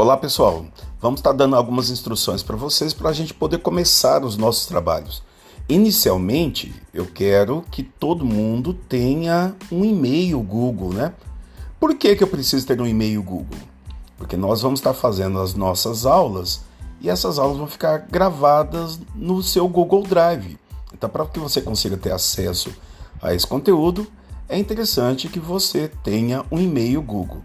Olá pessoal, vamos estar dando algumas instruções para vocês para a gente poder começar os nossos trabalhos. Inicialmente, eu quero que todo mundo tenha um e-mail Google, né? Por que, que eu preciso ter um e-mail Google? Porque nós vamos estar fazendo as nossas aulas e essas aulas vão ficar gravadas no seu Google Drive. Então, para que você consiga ter acesso a esse conteúdo, é interessante que você tenha um e-mail Google.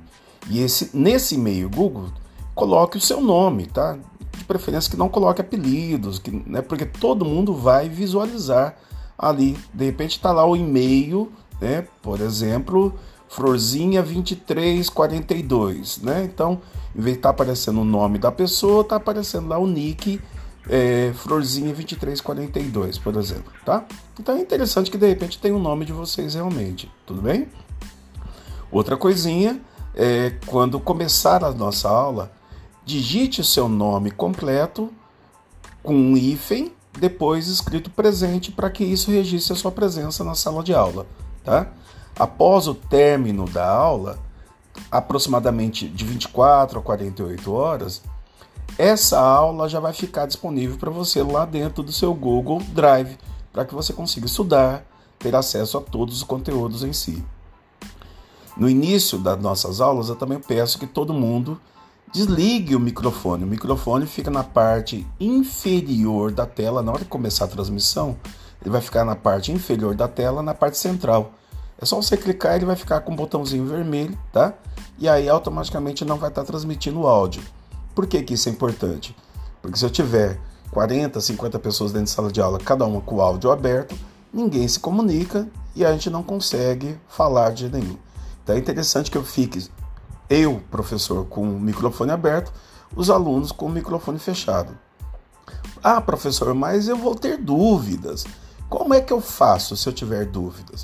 E esse, nesse e-mail Google, coloque o seu nome, tá? De preferência que não coloque apelidos, que, né? porque todo mundo vai visualizar ali. De repente está lá o e-mail, né? Por exemplo, Florzinha2342, né? Então, em vez de estar tá aparecendo o nome da pessoa, está aparecendo lá o nick é, Florzinha2342, por exemplo, tá? Então é interessante que de repente tem o nome de vocês realmente, tudo bem? Outra coisinha é quando começar a nossa aula, digite o seu nome completo com um hífen, depois escrito presente, para que isso registre a sua presença na sala de aula. Tá? Após o término da aula, aproximadamente de 24 a 48 horas, essa aula já vai ficar disponível para você lá dentro do seu Google Drive, para que você consiga estudar, ter acesso a todos os conteúdos em si. No início das nossas aulas, eu também peço que todo mundo Desligue o microfone. O microfone fica na parte inferior da tela. Na hora de começar a transmissão, ele vai ficar na parte inferior da tela, na parte central. É só você clicar, ele vai ficar com um botãozinho vermelho, tá? E aí automaticamente não vai estar transmitindo o áudio. Por que, que isso é importante? Porque se eu tiver 40, 50 pessoas dentro de sala de aula, cada uma com o áudio aberto, ninguém se comunica e a gente não consegue falar de nenhum. Então é interessante que eu fique eu, professor, com o microfone aberto, os alunos com o microfone fechado. Ah, professor, mas eu vou ter dúvidas. Como é que eu faço se eu tiver dúvidas?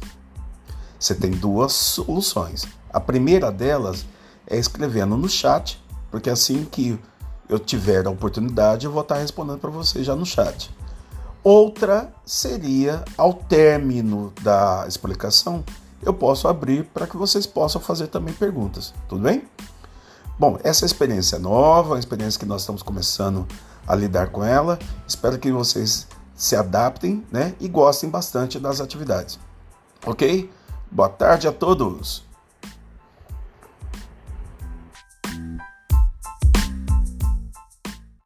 Você tem duas soluções. A primeira delas é escrevendo no chat, porque assim que eu tiver a oportunidade, eu vou estar respondendo para você já no chat. Outra seria, ao término da explicação, eu posso abrir para que vocês possam fazer também perguntas, tudo bem? Bom, essa experiência é nova, uma experiência que nós estamos começando a lidar com ela. Espero que vocês se adaptem né, e gostem bastante das atividades. Ok? Boa tarde a todos!